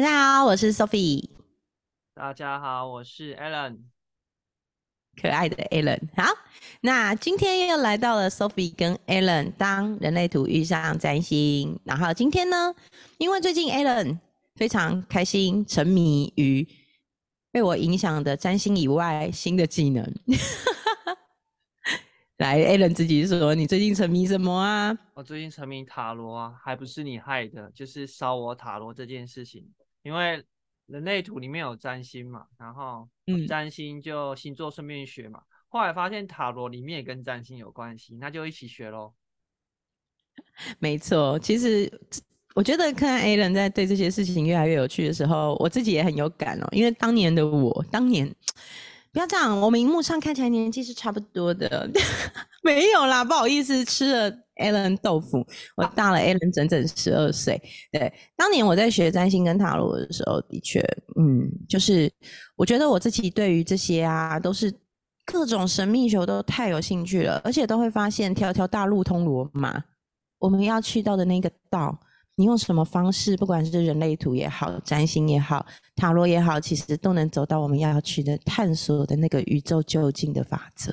大家好，我是 Sophie。大家好，我是 Alan，可爱的 Alan。好，那今天又来到了 Sophie 跟 Alan 当人类图遇上占星。然后今天呢，因为最近 Alan 非常开心，沉迷于被我影响的占星以外新的技能。来，Alan 自己说，你最近沉迷什么啊？我最近沉迷塔罗啊，还不是你害的，就是烧我塔罗这件事情。因为人类图里面有占星嘛，然后占星就星座顺便学嘛。后来发现塔罗里面也跟占星有关系，那就一起学喽。没错，其实我觉得看 Alan 在对这些事情越来越有趣的时候，我自己也很有感哦。因为当年的我，当年。不要这样，我们荧幕上看起来年纪是差不多的，没有啦，不好意思，吃了 Alan 豆腐，我大了 Alan 整整十二岁。对，当年我在学占星跟塔罗的时候，的确，嗯，就是我觉得我自己对于这些啊，都是各种神秘学都太有兴趣了，而且都会发现条条大路通罗马，我们要去到的那个道。你用什么方式，不管是人类图也好，占星也好，塔罗也好，其实都能走到我们要去的探索的那个宇宙究竟的法则。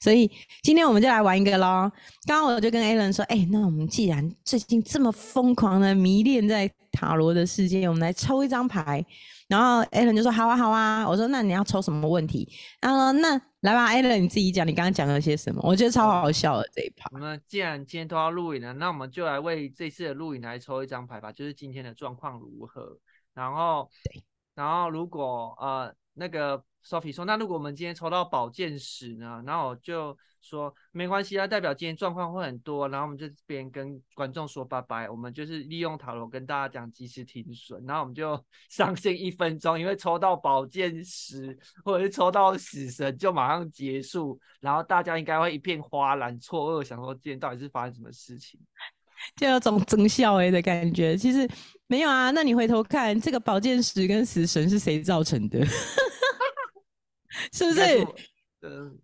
所以今天我们就来玩一个喽。刚刚我就跟 Alan 说，哎，那我们既然最近这么疯狂的迷恋在塔罗的世界，我们来抽一张牌。然后 Alan 就说，好啊，好啊。我说，那你要抽什么问题？他说那。来吧，Allen，你自己讲，你刚刚讲了些什么？我觉得超好笑的这一趴。那既然今天都要录影了，那我们就来为这次的录影来抽一张牌吧，就是今天的状况如何。然后，然后如果呃那个。Sophie 说：“那如果我们今天抽到宝剑十呢？然后我就说没关系啊，代表今天状况会很多。然后我们就这边跟观众说拜拜，我们就是利用塔罗跟大家讲及时停损。然后我们就 上线一分钟，因为抽到宝剑十或者是抽到死神就马上结束。然后大家应该会一片哗然，错愕，想说今天到底是发生什么事情，就有种增效诶的感觉。其实没有啊，那你回头看这个宝剑十跟死神是谁造成的？” 是不是？嗯，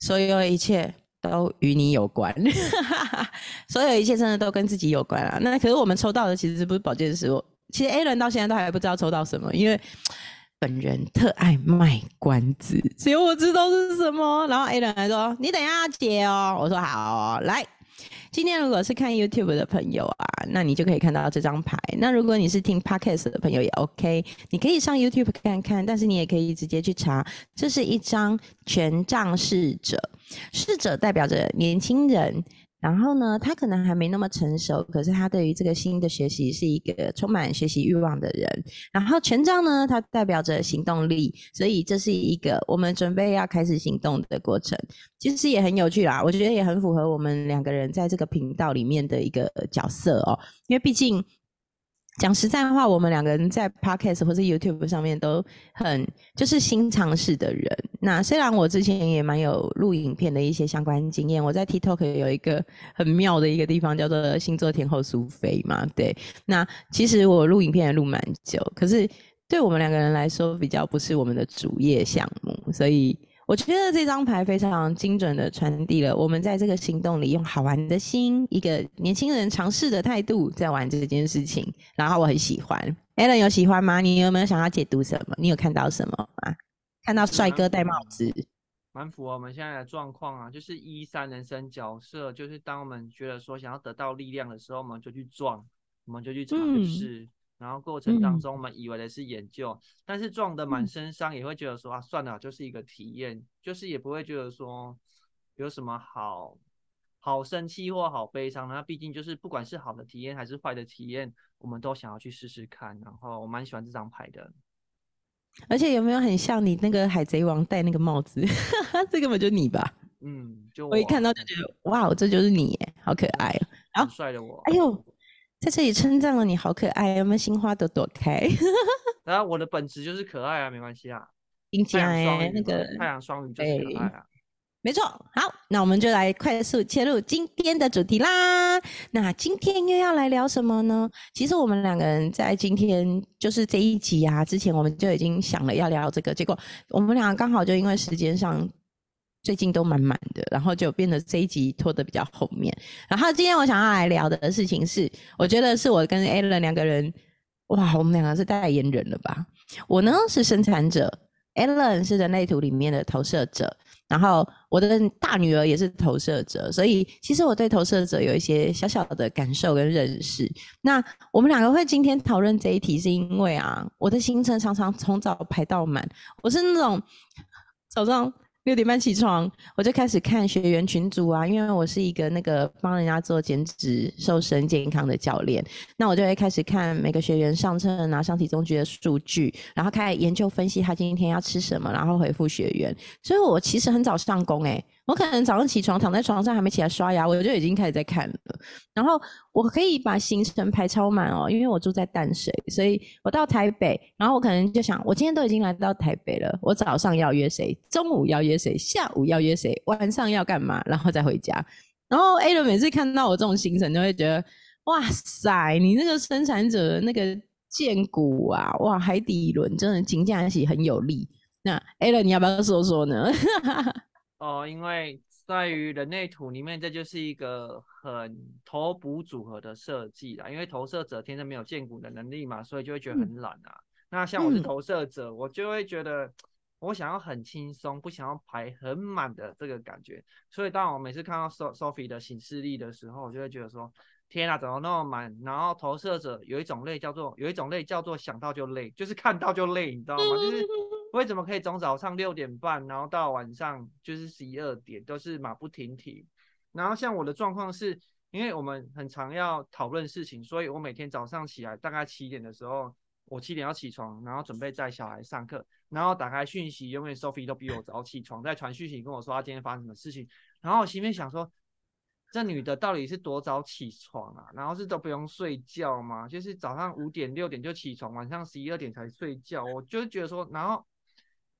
所有一切都与你有关，所有一切真的都跟自己有关啊。那可是我们抽到的其实不是宝剑十，我其实 A 轮到现在都还不知道抽到什么，因为本人特爱卖关子，只有我知道是什么。然后 A 轮还说：“你等下解哦。”我说：“好，来。”今天如果是看 YouTube 的朋友啊，那你就可以看到这张牌。那如果你是听 Podcast 的朋友也 OK，你可以上 YouTube 看看，但是你也可以直接去查。这是一张权杖侍者，侍者代表着年轻人。然后呢，他可能还没那么成熟，可是他对于这个新的学习是一个充满学习欲望的人。然后权杖呢，它代表着行动力，所以这是一个我们准备要开始行动的过程。其实也很有趣啦，我觉得也很符合我们两个人在这个频道里面的一个角色哦，因为毕竟。讲实在话，我们两个人在 Podcast 或者 YouTube 上面都很就是新尝试的人。那虽然我之前也蛮有录影片的一些相关经验，我在 TikTok 有一个很妙的一个地方叫做星座天后苏菲嘛。对，那其实我录影片也录蛮久，可是对我们两个人来说，比较不是我们的主业项目，所以。我觉得这张牌非常精准的传递了我们在这个行动里用好玩的心，一个年轻人尝试的态度在玩这件事情，然后我很喜欢。Allen 有喜欢吗？你有没有想要解读什么？你有看到什么吗？看到帅哥戴帽子，蛮符合我们现在的状况啊，就是一三人生角色，就是当我们觉得说想要得到力量的时候，我们就去撞，我们就去尝试。然后过程当中，我们以为的是研究，但是撞得满身伤，也会觉得说啊，算了，就是一个体验，就是也不会觉得说有什么好好生气或好悲伤。那毕竟就是不管是好的体验还是坏的体验，我们都想要去试试看。然后我蛮喜欢这张牌的，而且有没有很像你那个海贼王戴那个帽子？这根本就你吧？嗯，就我一看到就觉得哇，这就是你耶，好可爱哦，好帅的我，哎呦。在这里称赞了你，好可爱，有没有心花朵朵开？然后我的本质就是可爱啊，没关系啊。太阳双那个太阳双鱼就是可爱啊。没错，好，那我们就来快速切入今天的主题啦。那今天又要来聊什么呢？其实我们两个人在今天就是这一集啊，之前我们就已经想了要聊这个，结果我们俩刚好就因为时间上。最近都满满的，然后就变得这一集拖得比较后面。然后今天我想要来聊的事情是，我觉得是我跟 Alan 两个人哇，我们两个是代言人了吧？我呢是生产者，Alan 是人类图里面的投射者，然后我的大女儿也是投射者，所以其实我对投射者有一些小小的感受跟认识。那我们两个会今天讨论这一题，是因为啊，我的行程常常从早排到满，我是那种早上。六点半起床，我就开始看学员群组啊，因为我是一个那个帮人家做减脂、瘦身、健康的教练，那我就会开始看每个学员上称啊、上体重局的数据，然后开始研究分析他今天要吃什么，然后回复学员。所以我其实很早上工诶。我可能早上起床躺在床上还没起来刷牙，我就已经开始在看了。然后我可以把行程排超满哦，因为我住在淡水，所以我到台北，然后我可能就想，我今天都已经来到台北了，我早上要约谁，中午要约谁，下午要约谁，晚上要干嘛，然后再回家。然后 A 伦每次看到我这种行程，就会觉得，哇塞，你那个生产者那个剑骨啊，哇，海底轮真的紧架起很有力。那 A 伦你要不要说说呢？哦，因为在于人类图里面，这就是一个很头补组合的设计啦。因为投射者天生没有建骨的能力嘛，所以就会觉得很懒啊。那像我是投射者，我就会觉得我想要很轻松，不想要排很满的这个感觉。所以当我每次看到 Sophie 的行事历的时候，我就会觉得说。天啊，怎么那么满？然后投射者有一种累叫做有一种累叫做想到就累，就是看到就累，你知道吗？就是为什么可以从早上六点半，然后到晚上就是十一二点都是马不停蹄。然后像我的状况是，因为我们很常要讨论事情，所以我每天早上起来大概七点的时候，我七点要起床，然后准备带小孩上课，然后打开讯息，永远 Sophie 都比我早起床，在传讯息跟我说他今天发生什么事情，然后我心里面想说。这女的到底是多早起床啊？然后是都不用睡觉吗？就是早上五点六点就起床，晚上十一二点才睡觉。我就觉得说，然后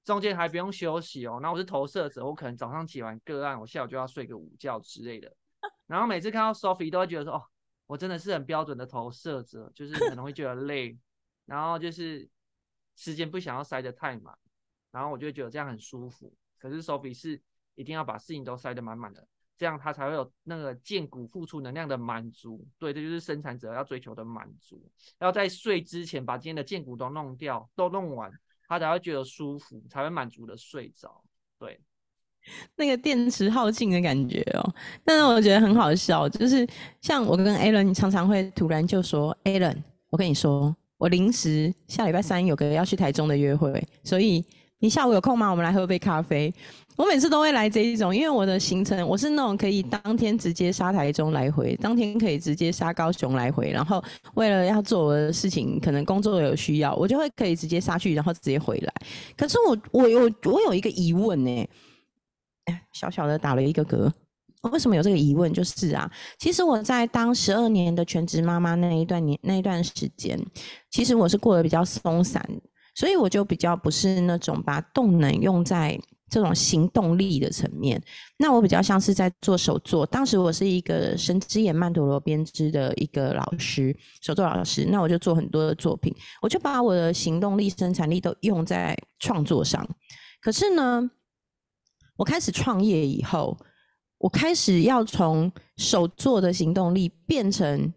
中间还不用休息哦。那我是投射者，我可能早上起完个案，我下午就要睡个午觉之类的。然后每次看到 Sophie 都会觉得说，哦，我真的是很标准的投射者，就是很容易觉得累，然后就是时间不想要塞得太满，然后我就觉得这样很舒服。可是 Sophie 是一定要把事情都塞得满满的。这样他才会有那个建骨付出能量的满足，对，这就是生产者要追求的满足。要在睡之前把今天的建骨都弄掉，都弄完，他才会觉得舒服，才会满足的睡着。对，那个电池耗尽的感觉哦。但是我觉得很好笑，就是像我跟 Alan 常常会突然就说：“Alan，我跟你说，我临时下礼拜三有个要去台中的约会，所以你下午有空吗？我们来喝杯咖啡。”我每次都会来这一种，因为我的行程我是那种可以当天直接杀台中来回，当天可以直接杀高雄来回，然后为了要做我的事情，可能工作有需要，我就会可以直接杀去，然后直接回来。可是我我有我有一个疑问呢，小小的打了一个嗝。为什么有这个疑问？就是啊，其实我在当十二年的全职妈妈那一段年那一段时间，其实我是过得比较松散，所以我就比较不是那种把动能用在。这种行动力的层面，那我比较像是在做手作。当时我是一个神之眼曼陀罗编织的一个老师，手作老师。那我就做很多的作品，我就把我的行动力、生产力都用在创作上。可是呢，我开始创业以后，我开始要从手作的行动力变成。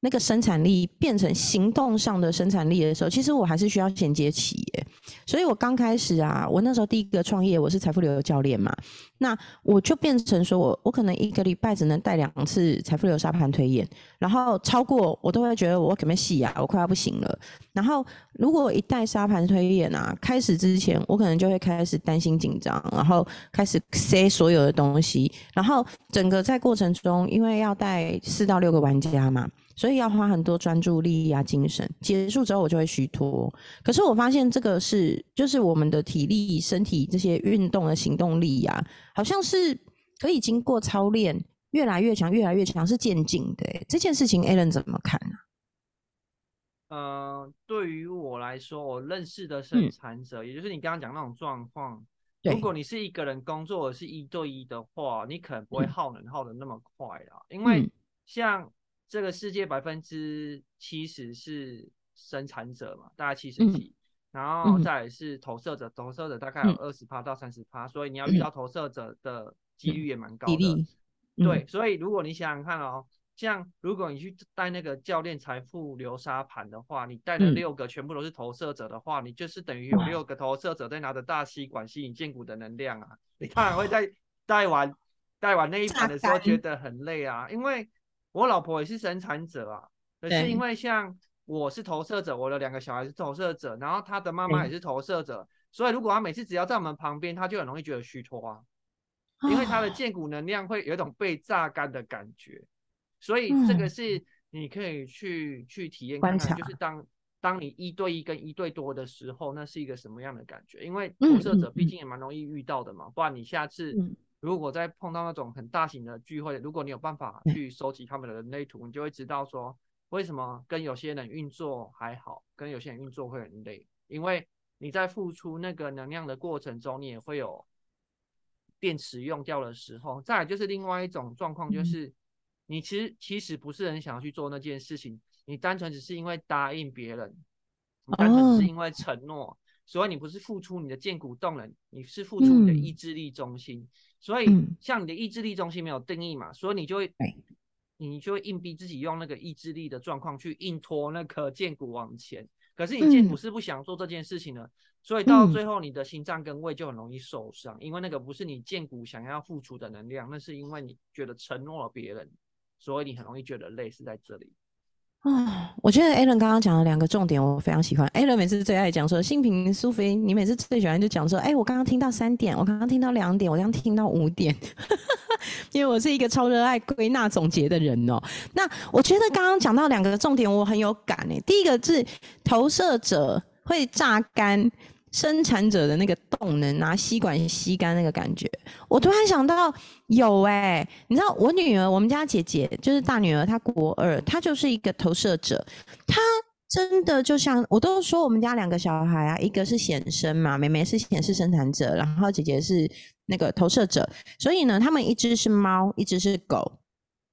那个生产力变成行动上的生产力的时候，其实我还是需要衔接企业。所以我刚开始啊，我那时候第一个创业，我是财富流教练嘛，那我就变成说我我可能一个礼拜只能带两次财富流沙盘推演，然后超过我都会觉得我可能细啊，我快要不行了。然后如果一带沙盘推演啊，开始之前我可能就会开始担心紧张，然后开始塞所有的东西，然后整个在过程中，因为要带四到六个玩家嘛。所以要花很多专注力啊、精神。结束之后我就会虚脱。可是我发现这个是，就是我们的体力、身体这些运动的行动力呀，好像是可以经过操练越来越强、越来越强，是渐进的。这件事情，Alan 怎么看呢？呃，对于我来说，我认识的生产者，也就是你刚刚讲那种状况，如果你是一个人工作，是一对一的话，你可能不会耗能耗的那么快啦，因为像。这个世界百分之七十是生产者嘛，大概七十几，然后再来是投射者，投射者大概有二十趴到三十趴，所以你要遇到投射者的几率也蛮高的。对，所以如果你想想看哦，像如果你去带那个教练财富流沙盘的话，你带了六个全部都是投射者的话，你就是等于有六个投射者在拿着大吸管吸引剑骨的能量啊。你当然会在带完带完那一盘的时候觉得很累啊，因为我老婆也是生产者啊，可是因为像我是投射者，我的两个小孩是投射者，然后他的妈妈也是投射者，所以如果他每次只要在我们旁边，他就很容易觉得虚脱啊，因为他的。荐骨能量会有一种被榨干的感觉。所以这个是你可以去去体验看看，就是。当当你一对一跟一对多的时候，那是一个什么样的感觉？因为投射者毕竟也蛮容易遇到的嘛，不然你下次如果再碰到那种很大型的聚会，如果你有办法去收集他们的人类图，你就会知道说为什么跟有些人运作还好，跟有些人运作会很累，因为你在付出那个能量的过程中，你也会有电池用掉的时候。再来就是另外一种状况，就是。你其实其实不是很想要去做那件事情，你单纯只是因为答应别人，你单纯是因为承诺，所以你不是付出你的剑骨动能，你是付出你的意志力中心。所以像你的意志力中心没有定义嘛，所以你就会，你就会硬逼自己用那个意志力的状况去硬拖那颗剑骨往前。可是你剑骨是不想做这件事情的，所以到最后你的心脏跟胃就很容易受伤，因为那个不是你剑骨想要付出的能量，那是因为你觉得承诺了别人。所以你很容易觉得累是在这里啊！我觉得 Alan 刚刚讲的两个重点我非常喜欢。Alan 每次最爱讲说，新平苏菲，你每次最喜欢就讲说，哎，我刚刚听到三点，我刚刚听到两点，我刚刚听到五点，因为我是一个超热爱归纳总结的人哦。那我觉得刚刚讲到两个重点，我很有感诶。第一个是投射者会榨干。生产者的那个动能，拿吸管吸干那个感觉，我突然想到有哎，你知道我女儿，我们家姐姐就是大女儿，她国二，她就是一个投射者，她真的就像我都说我们家两个小孩啊，一个是显生嘛，妹妹是显示生产者，然后姐姐是那个投射者，所以呢，他们一只是猫，一只是狗，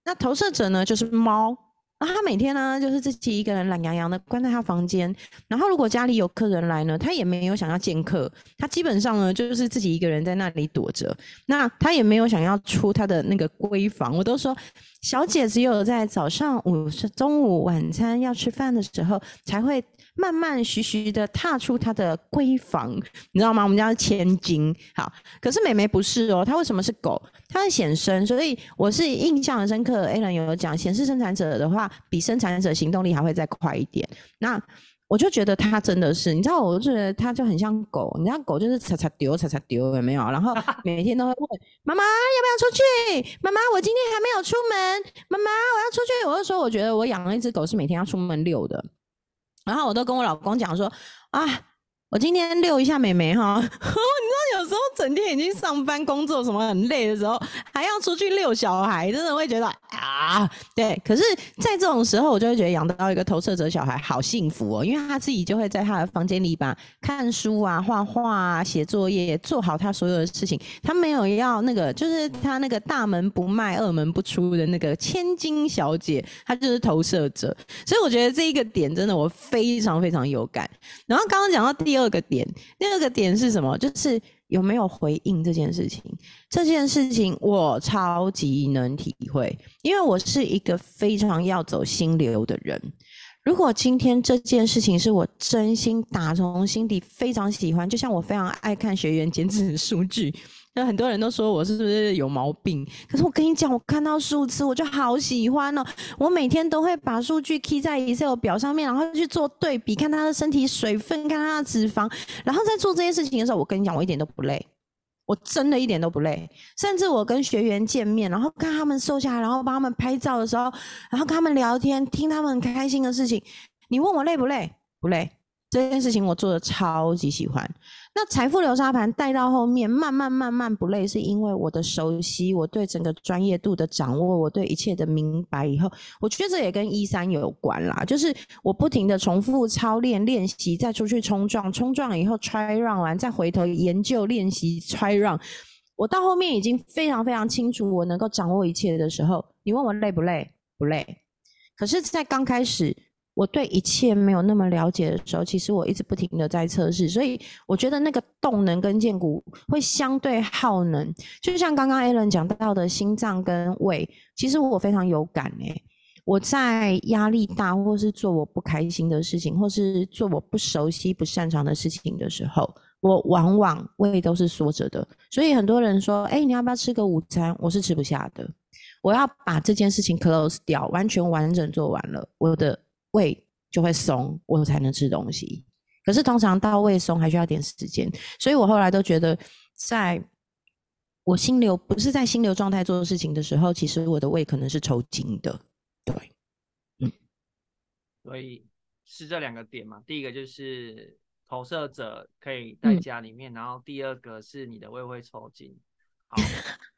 那投射者呢就是猫。然后他每天呢，就是自己一个人懒洋洋的关在他房间。然后如果家里有客人来呢，他也没有想要见客，他基本上呢就是自己一个人在那里躲着。那他也没有想要出他的那个闺房。我都说，小姐只有在早上、午、中午、晚餐要吃饭的时候才会。慢慢徐徐的踏出她的闺房，你知道吗？我们家是千金，好，可是美眉不是哦，她为什么是狗？她是显身，所以我是印象很深刻。A 人有讲，显示生产者的话，比生产者行动力还会再快一点。那我就觉得她真的是，你知道，我就觉得她就很像狗，你知道狗就是擦擦丢，擦擦丢，有没有？然后每天都会问 妈妈要不要出去？妈妈，我今天还没有出门。妈妈，我要出去。我就说，我觉得我养了一只狗是每天要出门遛的。然后我都跟我老公讲说啊，我今天遛一下美眉哈。你知道有时候整天已经上班工作什么很累的时候，还要出去遛小孩，真的会觉得啊，对。可是，在这种时候，我就会觉得养到一个投射者小孩好幸福哦，因为他自己就会在他的房间里把看书啊、画画啊、写作业做好他所有的事情。他没有要那个，就是他那个大门不迈、二门不出的那个千金小姐，她就是投射者。所以我觉得这一个点真的我非常非常有感。然后刚刚讲到第第二个点，第二个点是什么？就是。有没有回应这件事情？这件事情我超级能体会，因为我是一个非常要走心流的人。如果今天这件事情是我真心打从心底非常喜欢，就像我非常爱看学员减脂数据。那很多人都说我是不是有毛病？可是我跟你讲，我看到数字我就好喜欢哦。我每天都会把数据 key 在 Excel 表上面，然后去做对比，看他的身体水分，看他的脂肪。然后在做这些事情的时候，我跟你讲，我一点都不累，我真的一点都不累。甚至我跟学员见面，然后看他们瘦下来，然后帮他们拍照的时候，然后跟他们聊天，听他们很开心的事情。你问我累不累？不累。这件事情我做的超级喜欢。那财富流沙盘带到后面，慢慢慢慢不累，是因为我的熟悉，我对整个专业度的掌握，我对一切的明白以后，我觉得这也跟一三有关啦。就是我不停的重复操练练习，再出去冲撞，冲撞以后 try run 完，再回头研究练习 try run。我到后面已经非常非常清楚，我能够掌握一切的时候，你问我累不累？不累。可是，在刚开始。我对一切没有那么了解的时候，其实我一直不停的在测试，所以我觉得那个动能跟剑骨会相对耗能，就像刚刚 Alan 讲到的心脏跟胃，其实我非常有感诶，我在压力大，或是做我不开心的事情，或是做我不熟悉、不擅长的事情的时候，我往往胃都是缩着的。所以很多人说：“哎，你要不要吃个午餐？”我是吃不下的。我要把这件事情 close 掉，完全完整做完了，我的胃就会松，我才能吃东西。可是通常到胃松还需要点时间，所以我后来都觉得，在我心流不是在心流状态做事情的时候，其实我的胃可能是抽筋的。对，嗯，所以是这两个点嘛。第一个就是投射者可以在家里面，然后第二个是你的胃会抽筋。好。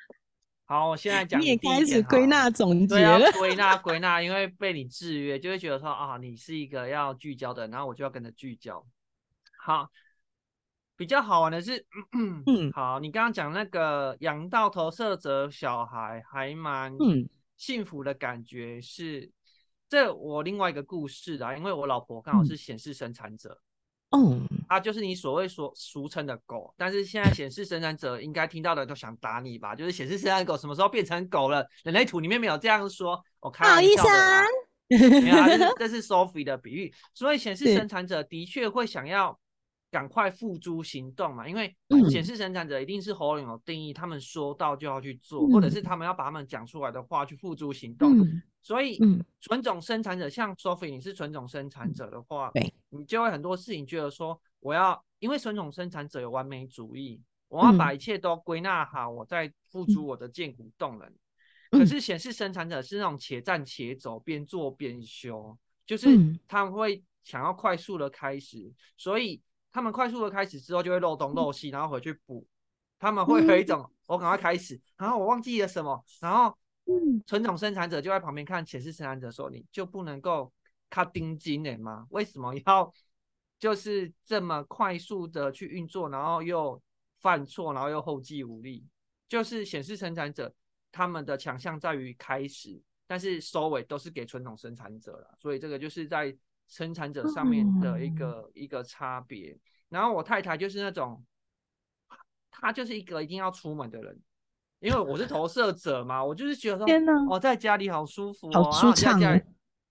好，我现在讲。你也开始归纳总结了。归纳归纳，因为被你制约，就会觉得说啊，你是一个要聚焦的，然后我就要跟着聚焦。好，比较好玩的是，嗯，好，你刚刚讲那个养到投射者小孩，还蛮幸福的感觉是。这我另外一个故事啊，因为我老婆刚好是显示生产者。哦，啊，就是你所谓所俗称的狗，但是现在显示生产者应该听到的都想打你吧？就是显示生产狗什么时候变成狗了？人类图里面没有这样说，我开玩笑的。没有，这是 这是 Sophie 的比喻，所以显示生产者的确会想要。赶快付诸行动嘛，因为显示生产者一定是喉咙有定义，他们说到就要去做，或者是他们要把他们讲出来的话去付诸行动。所以，纯种生产者像 Sophie，你是纯种生产者的话，你就会很多事情觉得说，我要因为纯种生产者有完美主义，我要把一切都归纳好，我再付出我的剑骨动能。可是显示生产者是那种且战且走，边做边修，就是他们会想要快速的开始，所以。他们快速的开始之后，就会漏东漏西，然后回去补。他们会有一种，我赶快开始，然后我忘记了什么，然后纯种生产者就在旁边看，显示生产者说：“你就不能够卡丁金的吗？为什么要就是这么快速的去运作，然后又犯错，然后又后继无力？就是显示生产者他们的强项在于开始，但是收尾都是给纯种生产者了。所以这个就是在。生产者上面的一个一个差别，然后我太太就是那种，她就是一个一定要出门的人，因为我是投射者嘛，我就是觉得说，我在家里好舒服，好舒畅。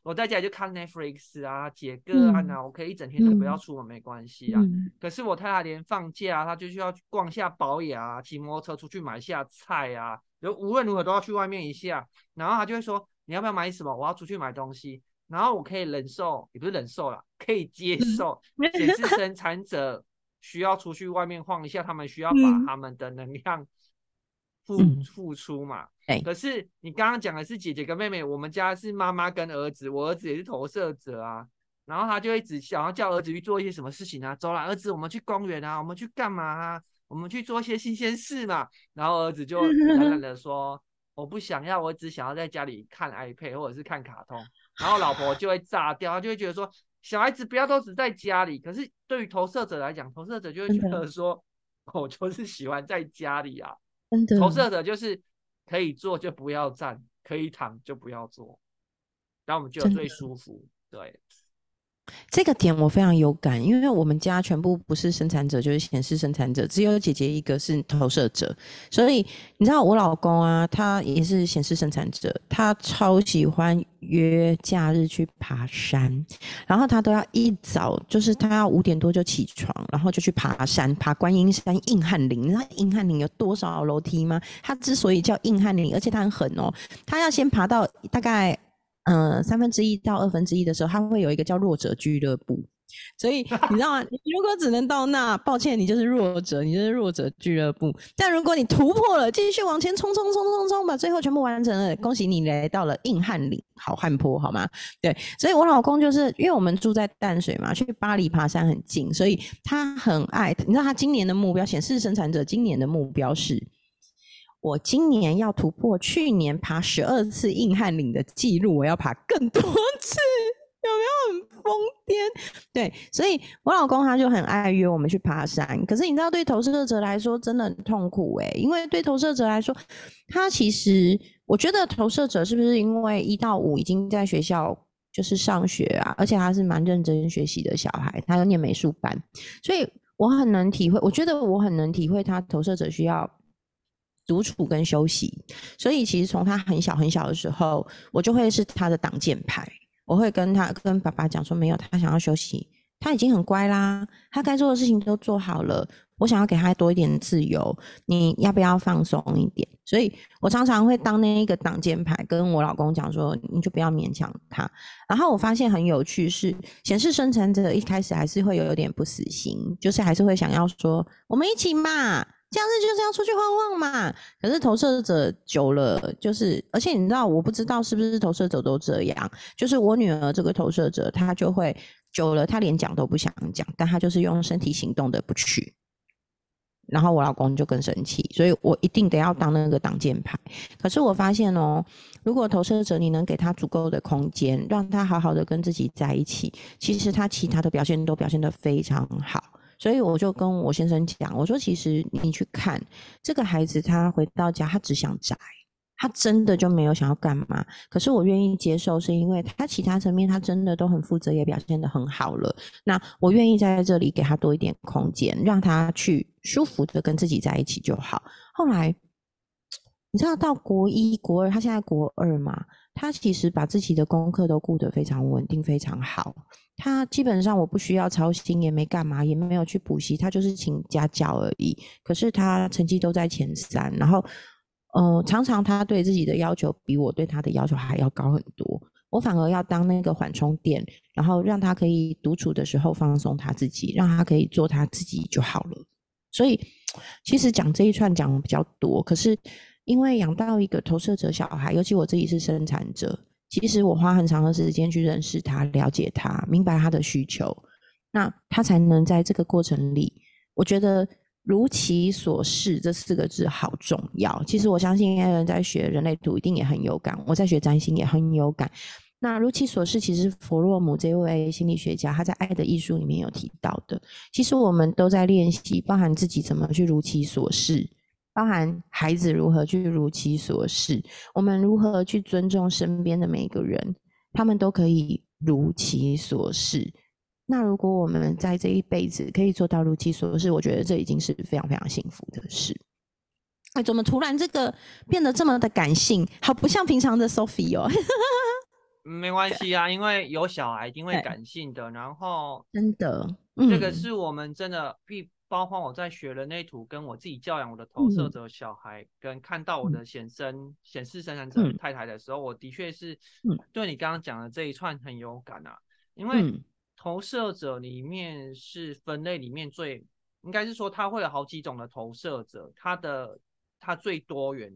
我在家里就看 Netflix 啊，解个案啊，我可以一整天都不要出门没关系啊。可是我太太连放假，她就需要逛下保养，骑摩托车出去买下菜啊，就无论如何都要去外面一下。然后她就会说，你要不要买什么？我要出去买东西。然后我可以忍受，也不是忍受了，可以接受显示生产者需要出去外面晃一下，他们需要把他们的能量 付付出嘛。可是你刚刚讲的是姐姐跟妹妹，我们家是妈妈跟儿子，我儿子也是投射者啊。然后他就一直想要叫儿子去做一些什么事情啊，走了，儿子，我们去公园啊，我们去干嘛啊？我们去做一些新鲜事嘛。然后儿子就懒懒的说，我不想要，我只想要在家里看 iPad 或者是看卡通。然后老婆就会炸掉，她就会觉得说，小孩子不要都只在家里。可是对于投射者来讲，投射者就会觉得说，我就是喜欢在家里啊。投射者就是可以坐就不要站，可以躺就不要坐，然后我们就最舒服。对。这个点我非常有感，因为我们家全部不是生产者，就是显示生产者，只有姐姐一个是投射者。所以你知道我老公啊，他也是显示生产者，他超喜欢约假日去爬山，然后他都要一早，就是他要五点多就起床，然后就去爬山，爬观音山硬汉岭。你知道硬汉岭有多少楼梯吗？他之所以叫硬汉岭，而且他很狠哦，他要先爬到大概。嗯，三分之一到二分之一的时候，它会有一个叫弱者俱乐部，所以 你知道吗？你如果只能到那，抱歉，你就是弱者，你就是弱者俱乐部。但如果你突破了，继续往前冲冲冲冲冲，把最后全部完成了，恭喜你来到了硬汉岭，好汉坡，好吗？对，所以我老公就是因为我们住在淡水嘛，去巴黎爬山很近，所以他很爱。你知道他今年的目标，显示生产者今年的目标是。我今年要突破去年爬十二次硬汉岭的记录，我要爬更多次，有没有很疯癫？对，所以我老公他就很爱约我们去爬山。可是你知道，对投射者来说真的很痛苦诶，因为对投射者来说，他其实我觉得投射者是不是因为一到五已经在学校就是上学啊，而且他是蛮认真学习的小孩，他要念美术班，所以我很能体会，我觉得我很能体会他投射者需要。独处跟休息。所以其实从他很小很小的时候，我就会是他的挡箭牌。我会跟他跟爸爸讲说，没有，他想要休息，他已经很乖啦，他该做的事情都做好了。我想要给他多一点自由，你要不要放松一点？所以我常常会当那一个挡箭牌，跟我老公讲说，你就不要勉强他。然后我发现很有趣是，显示生产者一开始还是会有有点不死心，就是还是会想要说，我们一起嘛，这样子就是要出去晃晃嘛。可是投射者久了，就是而且你知道，我不知道是不是投射者都这样，就是我女儿这个投射者，她就会久了，她连讲都不想讲，但她就是用身体行动的不去。然后我老公就更生气，所以我一定得要当那个挡箭牌。可是我发现哦，如果投射者你能给他足够的空间，让他好好的跟自己在一起，其实他其他的表现都表现得非常好。所以我就跟我先生讲，我说其实你去看这个孩子，他回到家他只想宅。他真的就没有想要干嘛，可是我愿意接受，是因为他其他层面他真的都很负责，也表现的很好了。那我愿意在这里给他多一点空间，让他去舒服的跟自己在一起就好。后来你知道到国一、国二，他现在国二嘛，他其实把自己的功课都顾得非常稳定、非常好。他基本上我不需要操心，也没干嘛，也没有去补习，他就是请家教而已。可是他成绩都在前三，然后。嗯，常常他对自己的要求比我对他的要求还要高很多，我反而要当那个缓冲垫，然后让他可以独处的时候放松他自己，让他可以做他自己就好了。所以，其实讲这一串讲比较多，可是因为养到一个投射者小孩，尤其我自己是生产者，其实我花很长的时间去认识他、了解他、明白他的需求，那他才能在这个过程里，我觉得。如其所示这四个字好重要。其实我相信，有人在学人类图一定也很有感。我在学占星也很有感。那如其所示，其实弗洛姆这位心理学家他在《爱的艺术》里面有提到的。其实我们都在练习，包含自己怎么去如其所示，包含孩子如何去如其所示，我们如何去尊重身边的每一个人，他们都可以如其所示。那如果我们在这一辈子可以做到如其所示，我觉得这已经是非常非常幸福的事。哎，怎么突然这个变得这么的感性？好不像平常的 Sophie 哦。没关系啊，因为有小孩一定会感性的。然后真的，这个是我们真的必包括我在学人类图，跟我自己教养我的投射者小孩，跟看到我的显生显示生产者太太的时候，我的确是对你刚刚讲的这一串很有感啊，因为。投射者里面是分类里面最，应该是说它会有好几种的投射者，它的它最多元，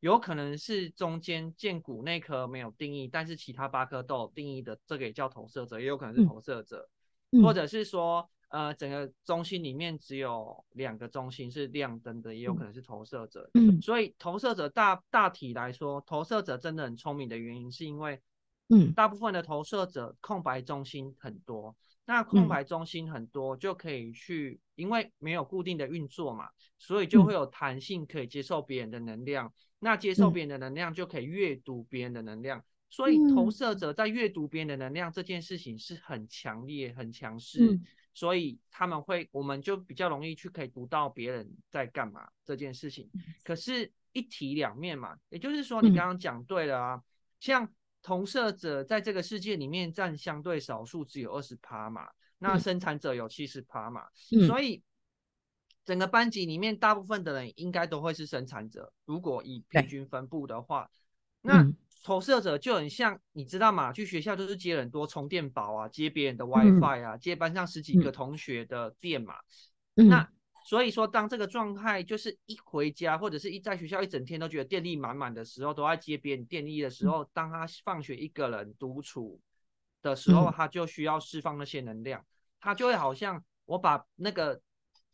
有可能是中间剑骨那颗没有定义，但是其他八颗都有定义的，这个也叫投射者，也有可能是投射者，或者是说呃整个中心里面只有两个中心是亮灯的，也有可能是投射者。嗯，所以投射者大大体来说，投射者真的很聪明的原因是因为。嗯，大部分的投射者空白中心很多，那空白中心很多就可以去，因为没有固定的运作嘛，所以就会有弹性，可以接受别人的能量。那接受别人的能量，就可以阅读别人的能量。所以投射者在阅读别人的能量这件事情是很强烈、很强势，所以他们会，我们就比较容易去可以读到别人在干嘛这件事情。可是，一体两面嘛，也就是说，你刚刚讲对了啊，像。同社者在这个世界里面占相对少数，只有二十趴嘛。那生产者有七十趴嘛。所以整个班级里面，大部分的人应该都会是生产者。如果以平均分布的话，那投射者就很像，你知道吗？去学校都是接很多充电宝啊，接别人的 WiFi 啊，接班上十几个同学的电嘛。那所以说，当这个状态就是一回家，或者是一在学校一整天都觉得电力满满的时候，都在接别人电力的时候，当他放学一个人独处的时候，他就需要释放那些能量，他就会好像我把那个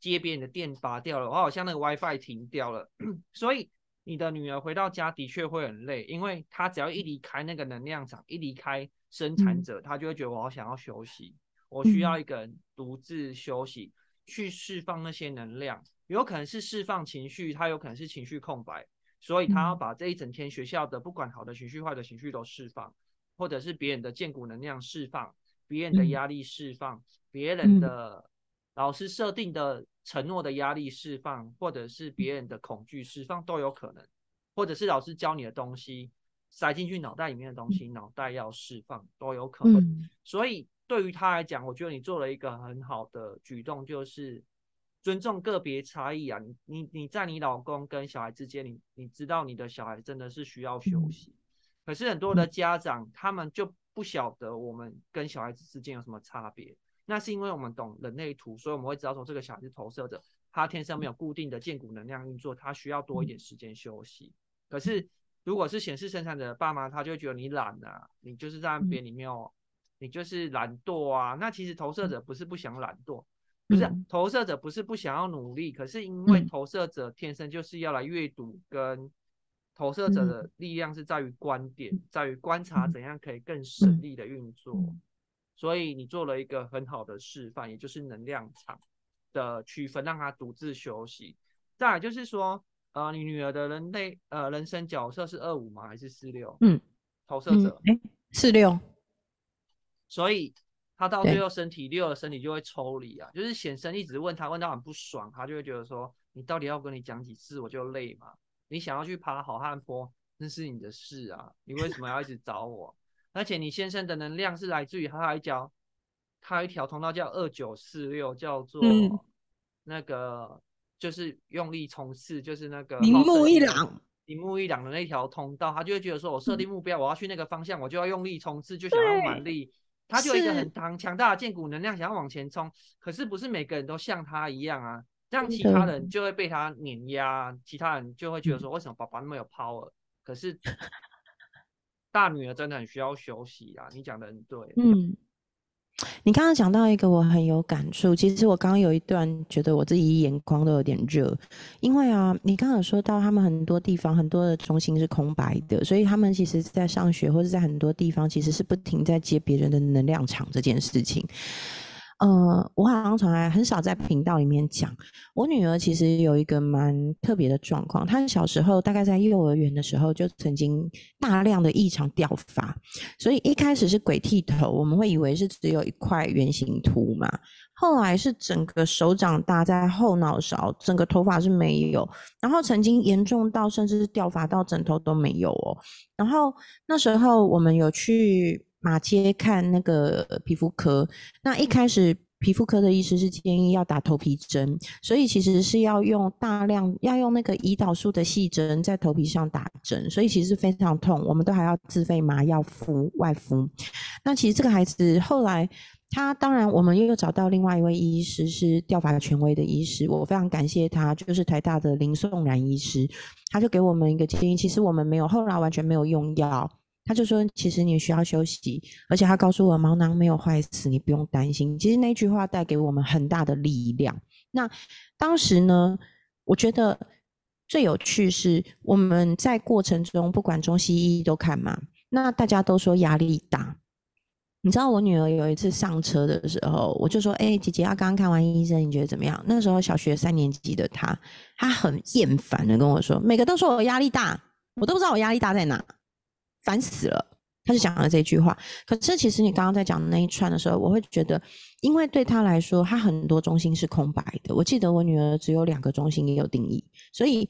接别人的电拔掉了，我好像那个 WiFi 停掉了。所以你的女儿回到家的确会很累，因为她只要一离开那个能量场，一离开生产者，她就会觉得我好想要休息，我需要一个人独自休息。去释放那些能量，有可能是释放情绪，她有可能是情绪空白，所以她要把这一整天学校的不管好的情绪、坏的情绪都释放，或者是别人的建骨能量释放，别人的压力释放，别人的老师设定的承诺的压力释放，或者是别人的恐惧释放都有可能，或者是老师教你的东西塞进去脑袋里面的东西，脑袋要释放都有可能。所以对于他来讲，我觉得你做了一个很好的举动，就是尊重个别差异啊。你你你在你老公跟小孩之间，你你知道你的小孩真的是需要休息，可是很多的家长他们就。不晓得我们跟小孩子之间有什么差别，那是因为我们懂人类图，所以我们会知道说这个小孩是投射者，他天生没有固定的建骨能量运作，他需要多一点时间休息。可是如果是显示生产者的爸妈，他就觉得你懒啊，你就是在那边，你没有，你就是懒惰啊。那其实投射者不是不想懒惰，不是投射者不是不想要努力，可是因为投射者天生就是要来阅读跟。投射者的力量是在于观点，在于观察怎样可以更省力的运作，所以你做了一个很好的示范，也就是能量场的区分，让他独自休息。再来就是说，呃，你女儿的人类呃人生角色是二五吗？还是四六？嗯，投射者，哎，四六。所以他到最后身体六的身体就会抽离啊，就是显身一直问他，问到很不爽，他就会觉得说，你到底要跟你讲几次我就累嘛？你想要去爬好汉坡，那是你的事啊！你为什么要一直找我？而且你先生的能量是来自于他还讲，他一条通道叫二九四六，叫做那个就是用力冲刺，就是那个铃木一朗，铃木一朗的那条通道，他就会觉得说，我设定目标，我要去那个方向，我就要用力冲刺，就想要蛮力。他就一个很强强大的剑骨能量，想要往前冲，可是不是每个人都像他一样啊。让其他人就会被他碾压，其他人就会觉得说，为什么爸爸那么有 power？可是大女儿真的很需要休息啊！你讲的很对。嗯，你刚刚讲到一个我很有感触，其实我刚刚有一段觉得我自己眼眶都有点热，因为啊，你刚刚有说到他们很多地方很多的中心是空白的，所以他们其实在上学或者在很多地方其实是不停在接别人的能量场这件事情。呃，我好像从来很少在频道里面讲。我女儿其实有一个蛮特别的状况，她小时候大概在幼儿园的时候就曾经大量的异常掉发，所以一开始是鬼剃头，我们会以为是只有一块圆形秃嘛，后来是整个手掌搭在后脑勺，整个头发是没有，然后曾经严重到甚至是掉发到枕头都没有哦。然后那时候我们有去。马街看那个皮肤科，那一开始皮肤科的医师是建议要打头皮针，所以其实是要用大量要用那个胰岛素的细针在头皮上打针，所以其实非常痛，我们都还要自费麻药敷外敷。那其实这个孩子后来，他当然我们又找到另外一位医师是调法权威的医师，我非常感谢他，就是台大的林颂然医师，他就给我们一个建议，其实我们没有后来完全没有用药。他就说：“其实你需要休息，而且他告诉我毛囊没有坏死，你不用担心。”其实那句话带给我们很大的力量。那当时呢，我觉得最有趣是我们在过程中，不管中西医都看嘛，那大家都说压力大。你知道我女儿有一次上车的时候，我就说：“哎，姐姐，她刚刚看完医生，你觉得怎么样？”那时候小学三年级的她，她很厌烦的跟我说：“每个都说我压力大，我都不知道我压力大在哪。”烦死了！他就讲了这句话。可是其实你刚刚在讲的那一串的时候，我会觉得，因为对他来说，他很多中心是空白的。我记得我女儿只有两个中心也有定义，所以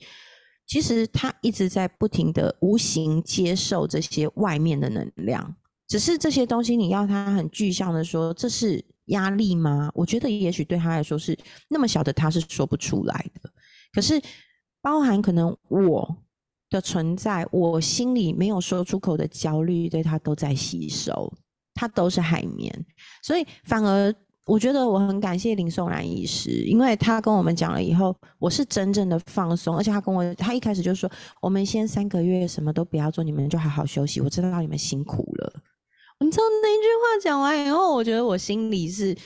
其实他一直在不停的无形接受这些外面的能量。只是这些东西，你要他很具象的说，这是压力吗？我觉得也许对他来说是那么小的，他是说不出来的。可是包含可能我。的存在，我心里没有说出口的焦虑，对他都在吸收，他都是海绵，所以反而我觉得我很感谢林颂然医师，因为他跟我们讲了以后，我是真正的放松，而且他跟我，他一开始就说，我们先三个月什么都不要做，你们就好好休息，我知道你们辛苦了。你知道那一句话讲完以后，我觉得我心里是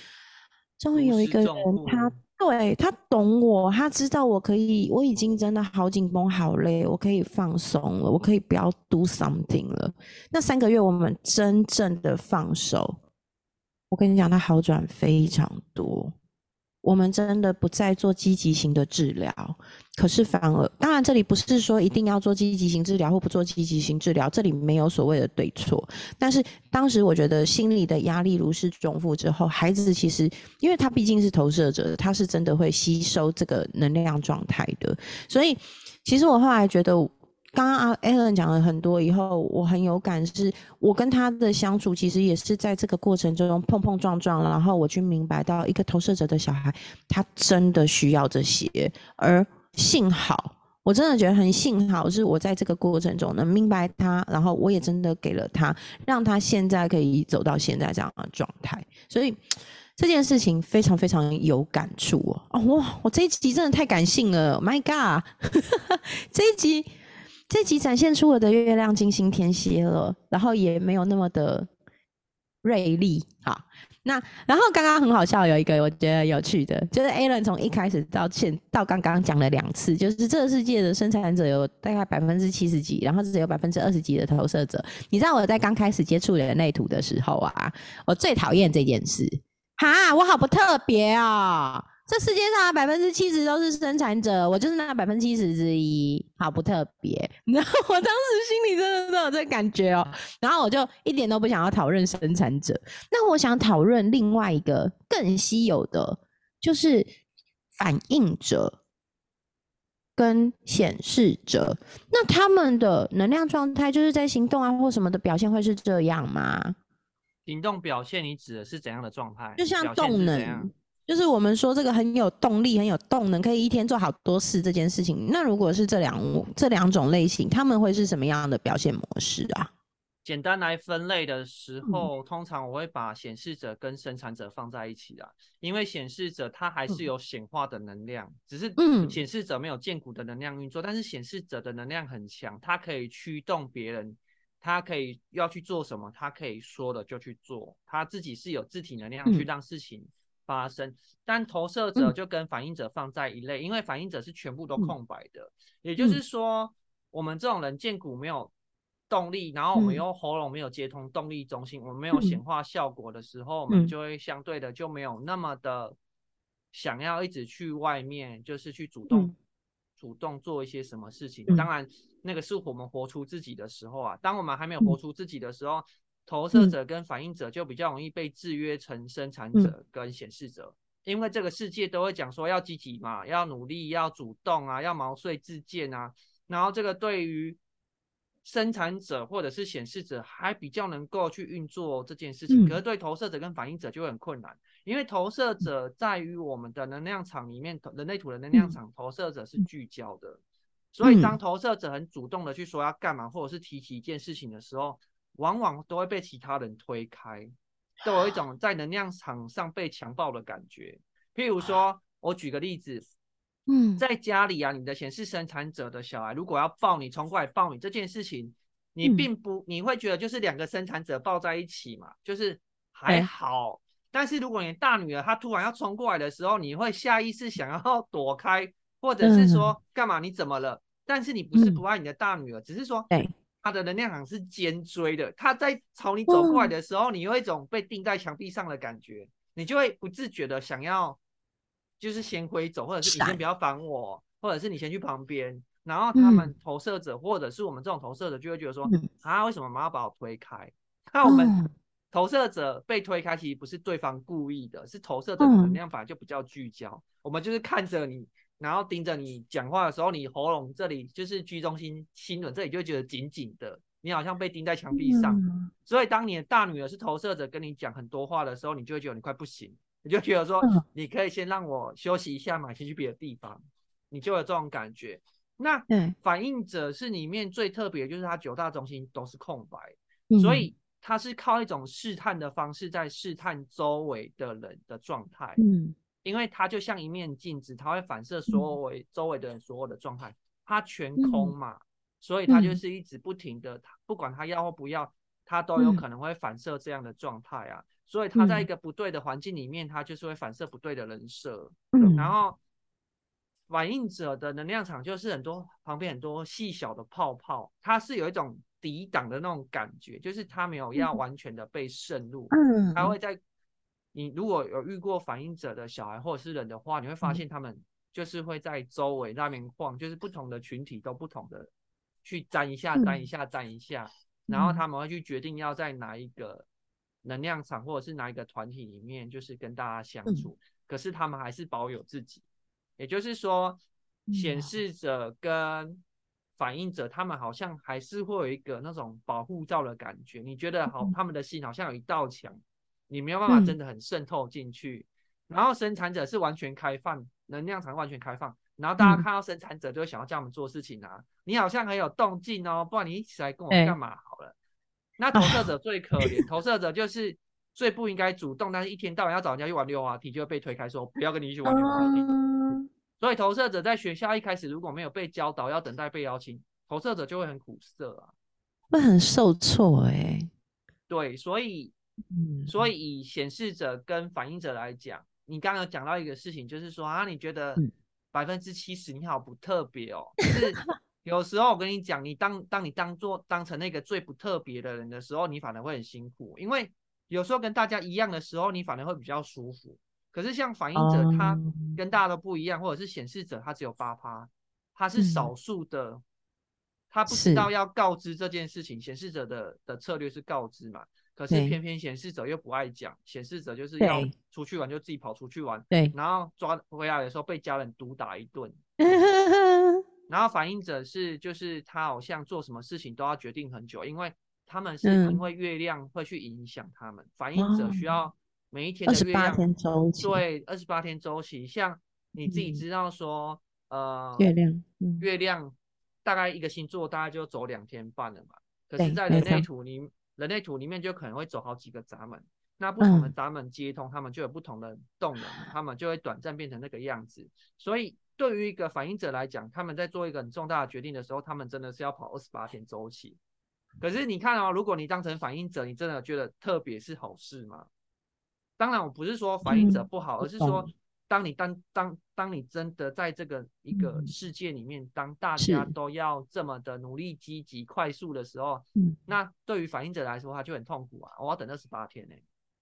终于有一个人他。对他懂我，他知道我可以，我已经真的好紧绷、好累，我可以放松了，我可以不要 do something 了。那三个月我们真正的放手，我跟你讲，他好转非常多。我们真的不再做积极型的治疗，可是反而，当然这里不是说一定要做积极型治疗或不做积极型治疗，这里没有所谓的对错。但是当时我觉得心理的压力如释重负之后，孩子其实因为他毕竟是投射者，他是真的会吸收这个能量状态的，所以其实我后来觉得。刚刚阿 Alan 讲了很多以后，我很有感，是我跟他的相处，其实也是在这个过程中碰碰撞撞，然后我去明白到一个投射者的小孩，他真的需要这些，而幸好，我真的觉得很幸好，是我在这个过程中能明白他，然后我也真的给了他，让他现在可以走到现在这样的状态，所以这件事情非常非常有感触哦。哦哇，我这一集真的太感性了，My God，这一集。这集展现出我的月亮金星天蝎了，然后也没有那么的锐利。好，那然后刚刚很好笑，有一个我觉得有趣的，就是 a l a n 从一开始到现到刚刚讲了两次，就是这个世界的生产者有大概百分之七十几，然后只有百分之二十几的投射者。你知道我在刚开始接触人类图的时候啊，我最讨厌这件事，哈，我好不特别啊。这世界上百分之七十都是生产者，我就是那百分之七十之一，好不特别。然后我当时心里真的都有这感觉哦，然后我就一点都不想要讨论生产者。那我想讨论另外一个更稀有的，就是反应者跟显示者。那他们的能量状态，就是在行动啊或什么的表现，会是这样吗？行动表现，你指的是怎样的状态？就像动能。就是我们说这个很有动力、很有动能，可以一天做好多事这件事情。那如果是这两这两种类型，他们会是什么样的表现模式啊？简单来分类的时候，通常我会把显示者跟生产者放在一起啊，因为显示者它还是有显化的能量，只是显示者没有建骨的能量运作，但是显示者的能量很强，它可以驱动别人，它可以要去做什么，他可以说的就去做，他自己是有自体能量去让事情。发生，但投射者就跟反应者放在一类，因为反应者是全部都空白的。也就是说，我们这种人见骨没有动力，然后我们又喉咙没有接通动力中心，我们没有显化效果的时候，我们就会相对的就没有那么的想要一直去外面，就是去主动主动做一些什么事情。当然，那个是我们活出自己的时候啊。当我们还没有活出自己的时候。投射者跟反应者就比较容易被制约成生产者跟显示者，因为这个世界都会讲说要积极嘛，要努力，要主动啊，要毛遂自荐啊。然后这个对于生产者或者是显示者还比较能够去运作这件事情，可是对投射者跟反应者就会很困难，因为投射者在于我们的能量场里面，人类图的能量场，投射者是聚焦的，所以当投射者很主动的去说要干嘛，或者是提起一件事情的时候。往往都会被其他人推开，都有一种在能量场上被强暴的感觉。譬如说，我举个例子，嗯，在家里啊，你的显示生产者的小孩如果要抱你，冲过来抱你这件事情，你并不你会觉得就是两个生产者抱在一起嘛，就是还好。但是如果你大女儿她突然要冲过来的时候，你会下意识想要躲开，或者是说干嘛？你怎么了？但是你不是不爱你的大女儿，只是说。他的能量场是尖锥的，它在朝你走过来的时候，你有一种被钉在墙壁上的感觉，你就会不自觉的想要，就是先挥走，或者是你先不要烦我，或者是你先去旁边。然后他们投射者，或者是我们这种投射者，就会觉得说，啊，为什么妈要把我推开？那我们投射者被推开，其实不是对方故意的，是投射者的能量反而就比较聚焦。我们就是看着你。然后盯着你讲话的时候，你喉咙这里就是居中心心轮这里就觉得紧紧的，你好像被钉在墙壁上。所以当你的大女儿是投射者跟你讲很多话的时候，你就会觉得你快不行，你就觉得说你可以先让我休息一下嘛，先去别的地方，你就有这种感觉。那反应者是里面最特别，就是他九大中心都是空白，所以他是靠一种试探的方式在试探周围的人的状态。嗯。因为它就像一面镜子，它会反射所有周围的人所有的状态，它全空嘛，所以它就是一直不停的，不管它要或不要，它都有可能会反射这样的状态啊。所以它在一个不对的环境里面，它就是会反射不对的人设。然后反应者的能量场就是很多旁边很多细小的泡泡，它是有一种抵挡的那种感觉，就是它没有要完全的被渗入，它会在。你如果有遇过反应者的小孩或者是人的话，你会发现他们就是会在周围那边晃，就是不同的群体都不同的去沾一下、沾一下、沾一下，然后他们会去决定要在哪一个能量场或者是哪一个团体里面，就是跟大家相处。可是他们还是保有自己，也就是说，显。示者跟反应者，他们好像还是会有一个那种保护罩的感觉。你觉得好，他们的心好像有一道墙，你没有办法真的很渗透进去。然后生产者是完全开放，能量场完全开放。然后大家看到生产者就会想要叫我们做事情啊，你好像很有动静哦，不然你一起来跟我干嘛好了？那投射者最可怜，投射者就是。最不应该主动，但是一天到晚要找人家去玩溜滑梯，就会被推开说不要跟你一起玩溜滑梯。所以投射者在学校一开始如果没有被教导要等待被邀请，投射者就会很苦涩啊，会很受挫哎。对，所以，所以以显示者跟反应者来讲，你刚刚讲到一个事情，就是说啊，你觉得百分之七十你好不特别哦，就是 有时候我跟你讲，你当当你当做当成那个最不特别的人的时候，你反而会很辛苦，因为。有时候跟大家一样的时候，你反而会比较舒服。可是像反应者，他跟大家都不一样，或者是显示者，他只有八趴，他是少数的，他不知道要告知这件事情。显示者的的策略是告知嘛？可是偏偏显示者又不爱讲，显示者就是要出去玩就自己跑出去玩，对，然后抓回来的时候被家人毒打一顿。然后反应者是就是他好像做什么事情都要决定很久，因为。他们是因为月亮会去影响他们，反应者需要每一天的月亮周期对二十八天周期。像你自己知道说，呃，月亮，月亮大概一个星座大概就走两天半了嘛。可是，在人类图里，人类图里面就可能会走好几个闸门。那不同的闸门接通，他们就有不同的动能，他们就会短暂变成那个样子。所以，对于一个反应者来讲，他们在做一个很重大的决定的时候，他们真的是要跑二十八天周期。可是你看哦，如果你当成反应者，你真的觉得特别是好事吗？当然，我不是说反应者不好，而是说，当你当当当你真的在这个一个世界里面，当大家都要这么的努力、积极、快速的时候，那对于反应者来说，他就很痛苦啊！我要等二十八天呢，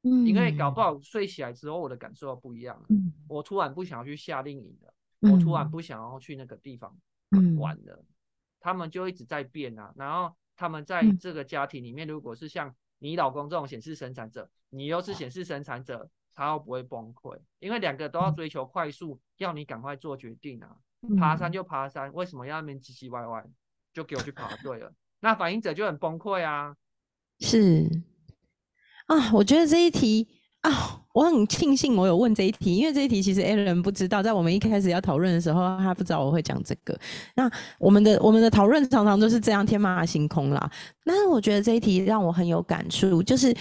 嗯，因为搞不好睡起来之后，我的感受不一样了，我突然不想要去夏令营了，我突然不想要去那个地方玩了，他们就一直在变啊，然后。他们在这个家庭里面，如果是像你老公这种显示生产者，你又是显示生产者，他又不会崩溃，因为两个都要追求快速，要你赶快做决定啊！爬山就爬山，为什么要那边唧唧歪歪？就给我去爬对了，那反应者就很崩溃啊！是啊，我觉得这一题。啊，我很庆幸我有问这一题，因为这一题其实 a l n 不知道，在我们一开始要讨论的时候，他不知道我会讲这个。那我们的我们的讨论常常都是这样天马行空啦。但是我觉得这一题让我很有感触，就是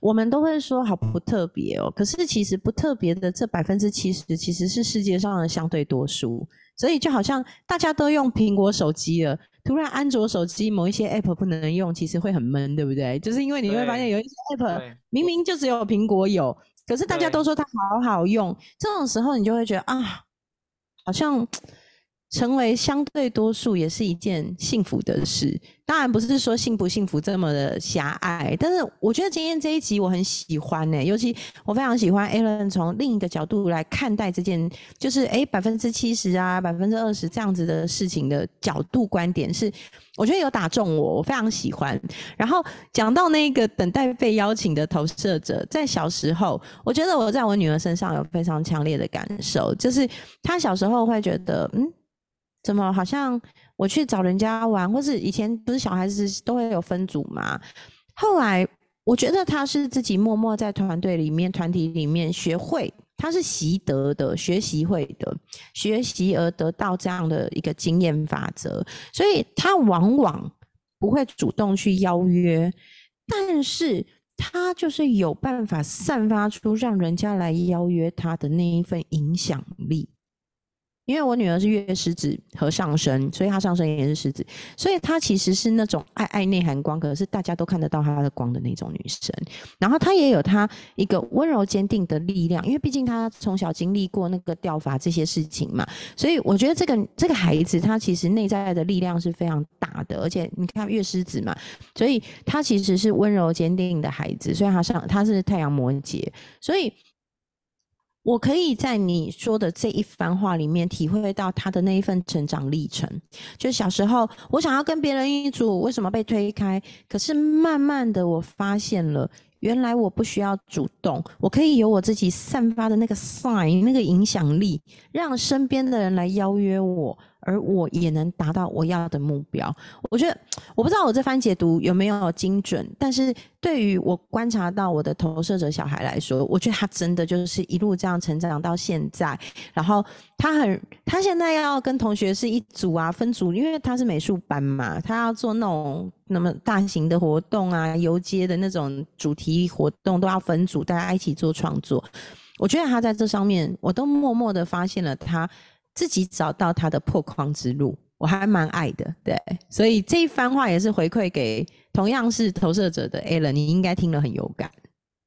我们都会说好不特别哦，可是其实不特别的这百分之七十，其实是世界上的相对多数。所以就好像大家都用苹果手机了。突然，安卓手机某一些 App 不能用，其实会很闷，对不对？就是因为你会发现有一些 App 明明就只有苹果有，可是大家都说它好好用，这种时候你就会觉得啊，好像。成为相对多数也是一件幸福的事，当然不是说幸不幸福这么的狭隘，但是我觉得今天这一集我很喜欢呢，尤其我非常喜欢 Alan 从另一个角度来看待这件，就是诶百分之七十啊，百分之二十这样子的事情的角度观点是，我觉得有打中我，我非常喜欢。然后讲到那个等待被邀请的投射者，在小时候，我觉得我在我女儿身上有非常强烈的感受，就是她小时候会觉得嗯。怎么好像我去找人家玩，或是以前不是小孩子都会有分组嘛？后来我觉得他是自己默默在团队里面、团体里面学会，他是习得的、学习会的、学习而得到这样的一个经验法则，所以他往往不会主动去邀约，但是他就是有办法散发出让人家来邀约他的那一份影响力。因为我女儿是月狮子和上升，所以她上升也是狮子，所以她其实是那种爱爱内涵光，可是大家都看得到她的光的那种女生。然后她也有她一个温柔坚定的力量，因为毕竟她从小经历过那个掉发这些事情嘛，所以我觉得这个这个孩子她其实内在的力量是非常大的。而且你看月狮子嘛，所以她其实是温柔坚定的孩子，所以她上她是太阳摩羯，所以。我可以在你说的这一番话里面体会到他的那一份成长历程。就小时候，我想要跟别人一组，为什么被推开？可是慢慢的，我发现了，原来我不需要主动，我可以有我自己散发的那个 sign，那个影响力，让身边的人来邀约我。而我也能达到我要的目标。我觉得我不知道我这番解读有没有精准，但是对于我观察到我的投射者小孩来说，我觉得他真的就是一路这样成长到现在。然后他很，他现在要跟同学是一组啊，分组，因为他是美术班嘛，他要做那种那么大型的活动啊，游街的那种主题活动都要分组，大家一起做创作。我觉得他在这上面，我都默默的发现了他。自己找到他的破框之路，我还蛮爱的，对，所以这一番话也是回馈给同样是投射者的 Alan，你应该听了很有感，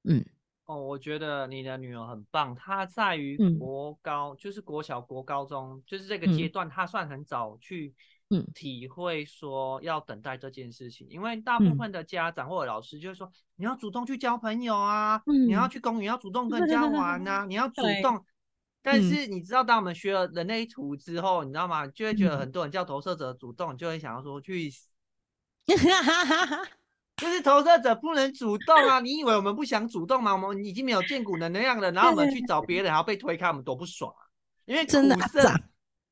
嗯，哦，我觉得你的女儿很棒，她在于国高，就是国小、国高中，就是这个阶段，她算很早去，嗯，体会说要等待这件事情，因为大部分的家长或者老师就是说，你要主动去交朋友啊，你要去公园要主动跟人家玩啊，你要主动。但是你知道，当我们学了人类图之后，你知道吗？就会觉得很多人叫投射者主动，就会想要说去，就是投射者不能主动啊！你以为我们不想主动吗？我们已经没有见骨能量了，然后我们去找别人，然后被推开，我们多不爽啊！因为苦涩，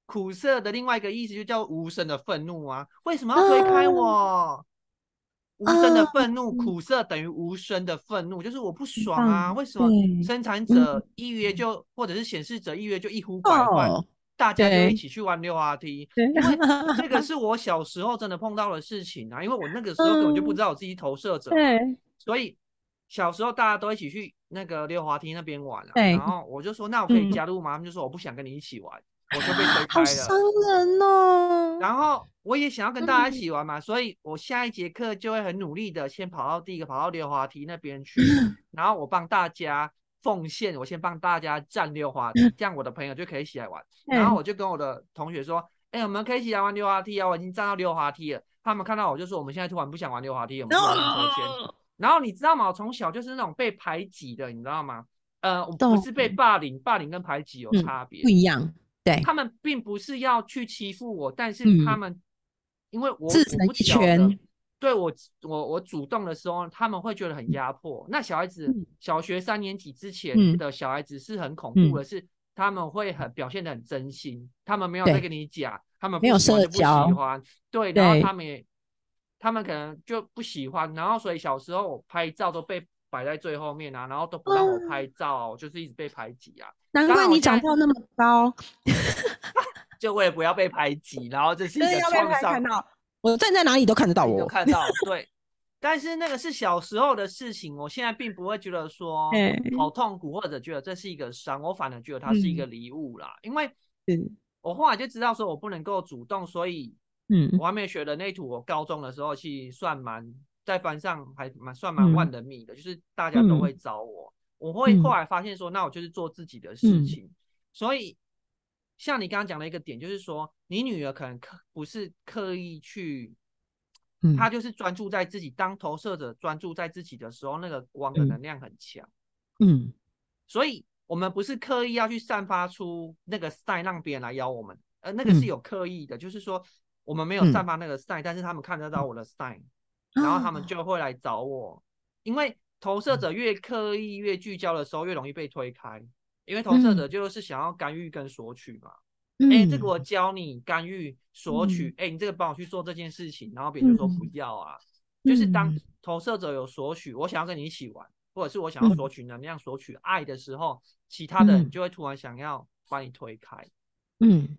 苦涩的另外一个意思就叫无声的愤怒啊！为什么要推开我？无声的愤怒，苦涩等于无声的愤怒，就是我不爽啊！为什么生产者一约就，或者是显示者一约就一呼百唤，大家就一起去玩溜滑梯？因为这个是我小时候真的碰到的事情啊！因为我那个时候根本就不知道我自己投射者，所以小时候大家都一起去那个溜滑梯那边玩了，然后我就说那我可以加入吗？他们就说我不想跟你一起玩。我就被推开了，好伤人哦。然后我也想要跟大家一起玩嘛，所以我下一节课就会很努力的先跑到第一个跑到溜滑梯那边去，然后我帮大家奉献，我先帮大家站溜滑梯，这样我的朋友就可以一起来玩。然后我就跟我的同学说，哎，我们可以一起来玩溜滑梯啊，我已经站到溜滑梯了。他们看到我就说，我们现在突然不想玩溜滑梯，我们去玩车先。然后你知道吗？我从小就是那种被排挤的，你知道吗？呃，我不是被霸凌，霸凌跟排挤有差别，不一样。对，他们并不是要去欺负我，但是他们因为我自成一圈，对我我我主动的时候，他们会觉得很压迫。那小孩子小学三年级之前的小孩子是很恐怖的，是他们会很表现的很真心，他们没有在跟你讲，他们没有社交，不喜欢，对，然后他们也他们可能就不喜欢，然后所以小时候拍照都被。摆在最后面啊，然后都不让我拍照，就是一直被排挤啊。难怪你长到那么高，就为了不要被排挤，然后这是一个创伤。我站在哪里都看得到 我，看到对。但是那个是小时候的事情，我现在并不会觉得说好痛苦，或者觉得这是一个伤，我反而觉得它是一个礼物啦。因为我后来就知道说我不能够主动，所以嗯，我还没有学的那图，我高中的时候其实算蛮。在班上还蛮算蛮万人迷的，就是大家都会找我。我会后来发现说，那我就是做自己的事情。所以像你刚刚讲的一个点，就是说你女儿可能刻不是刻意去，她就是专注在自己当投射者，专注在自己的时候，那个光的能量很强。嗯，所以我们不是刻意要去散发出那个 sign 让别人来邀我们，呃，那个是有刻意的，就是说我们没有散发那个 sign，但是他们看得到我的 sign。然后他们。就会来找我，因为投射者越刻意、越聚焦的时候，越容易被推开。因为投射者就是想要干预跟索取嘛。哎，这个我教你干预、索取。哎，你这个帮我去做这件事情，然后别人就说不要啊。就是当投射者有索取，我想要跟你一起玩，或者是我想要索取能量、索取爱的时候，其他的人就会突然想要把你推开。嗯，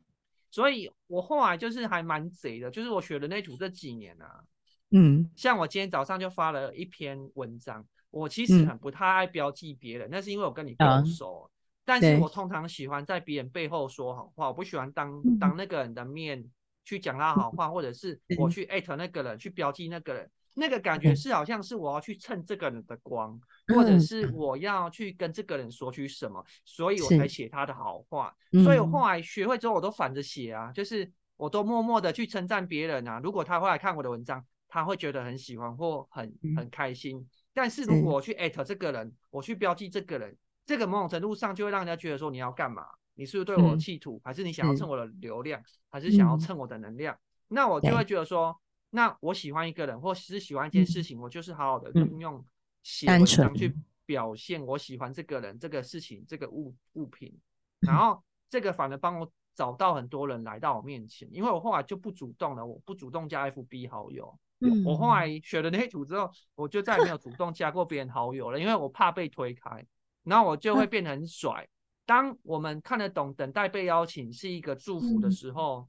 所以我后来就是还蛮贼的，就是我学人类图这几年啊。嗯，像我今天早上就发了一篇文章，我其实很不太爱标记别人，那是因为我跟你不熟，但是我通常喜欢在别人背后说好话，我不喜欢当当那个人的面去讲他好话，或者是 我。去艾特那个人去标记那个人，那个感觉是好像是我要去蹭这个人的光，或者是。我要去跟这个人索取什么，所以我才写他的好话，所以我后来学会之后我都反着写啊，就是我都默默的去称赞别人啊，如果他会来看我的文章。他会觉得很喜欢或很很开心，但是如果我去艾特这个人，我去标记这个人，这个某种程度上就会让人家觉得说你要干嘛？你是不是对我企图，还是你想要蹭我的流量，还是想要蹭我的能量？那我就会觉得说，那我喜欢一个人，或是喜欢一件事情，我就是好好的运用写文章去表现我喜欢这个人、这个事情、这个物物品，然后这个反而帮我找到很多人来到我面前，因为我后来就不主动了，我不主动加 FB 好友。我后来学了那图之后，我就再也没有主动加过别人好友了，因为我怕被推开，然后我就会变得很甩。当我们看得懂等待被邀请是一个祝福的时候，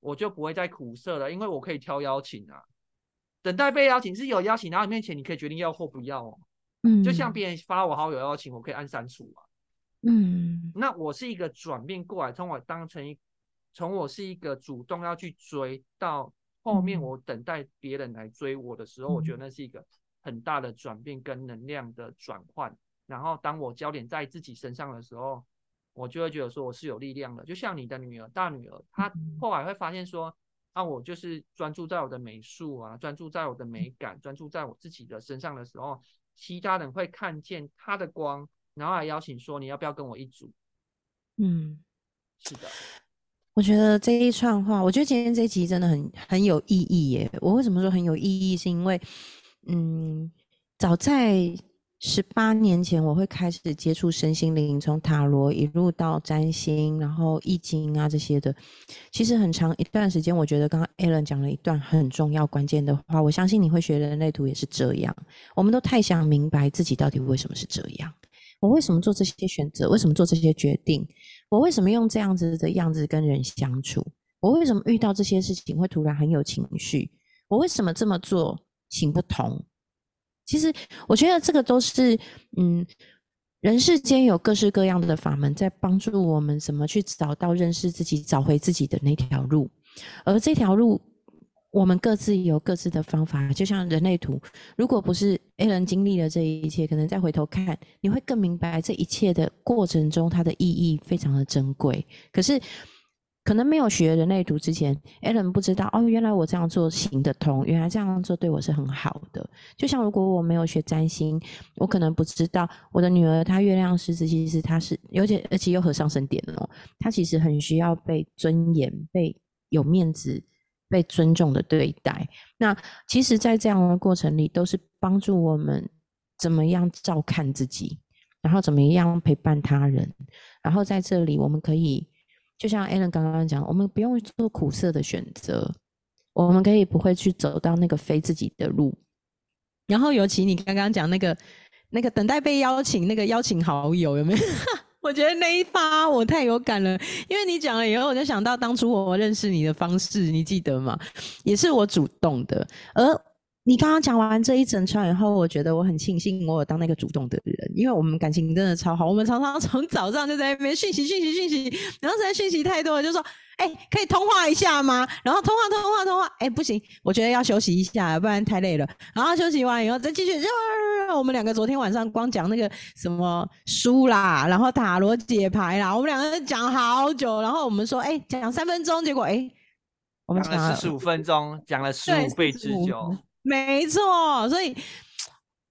我就不会再苦涩了，因为我可以挑邀请啊。等待被邀请是有邀请到你面前，你可以决定要或不要哦。嗯，就像别人发我好友邀请，我可以按删除啊。嗯，那我是一个转变过来，从我当成一，从我是一个主动要去追到后面我等待别人来追我的时候，我觉得那是一个很大的转变跟能量的转换。然后当我焦点在自己身上的时候。我就会觉得说我是有力量的，就像你的女儿、大女儿，她后来会发现说，啊，我就是专注在我的美术啊，专注在我的美感，专注在我自己的身上的时候，其他人会看见她的光，然后来邀请说，你要不要跟我一组？嗯，是的。我觉得这一串话，我觉得今天这一集真的很很有意义耶。我为什么说很有意义？是因为，嗯，早在。十八年前，我会开始接触身心灵，从塔罗一路到占星，然后易经啊这些的。其实很长一段时间，我觉得刚刚 Alan 讲了一段很重要关键的话，我相信你会学人类图也是这样。我们都太想明白自己到底为什么是这样，我为什么做这些选择，为什么做这些决定，我为什么用这样子的样子跟人相处，我为什么遇到这些事情会突然很有情绪，我为什么这么做行不通。其实我觉得这个都是，嗯，人世间有各式各样的法门在帮助我们怎么去找到认识自己、找回自己的那条路，而这条路我们各自有各自的方法。就像人类图，如果不是 A 人经历了这一切，可能再回头看，你会更明白这一切的过程中它的意义非常的珍贵。可是。可能没有学人类图之前，A 人不知道哦，原来我这样做行得通，原来这样做对我是很好的。就像如果我没有学占星，我可能不知道我的女儿她月亮狮子，其实她是，而且而且又和上升点哦，她其实很需要被尊严、被有面子、被尊重的对待。那其实，在这样的过程里，都是帮助我们怎么样照看自己，然后怎么样陪伴他人，然后在这里我们可以。就像 Alan 刚刚讲，我们不用做苦涩的选择，我们可以不会去走到那个非自己的路。然后，尤其你刚刚讲那个那个等待被邀请，那个邀请好友有没有？我觉得那一发我太有感了，因为你讲了以后，我就想到当初我认识你的方式，你记得吗？也是我主动的，而。你刚刚讲完这一整串以后，我觉得我很庆幸我有当那个主动的人，因为我们感情真的超好。我们常常 从早上就在那边讯息、讯息、讯息，然后实在讯息太多了，就说：“哎，可以通话一下吗？”然后通话、通话、通话，哎，不行，我觉得要休息一下，不然太累了。然后休息完以后再继续。我们两个昨天晚上光讲那个什么书啦，然后塔罗解牌啦，我们两个讲好久。然后我们说：“哎，讲三分钟。”结果哎，我们讲了十五分钟，讲了十五倍之久。没错，所以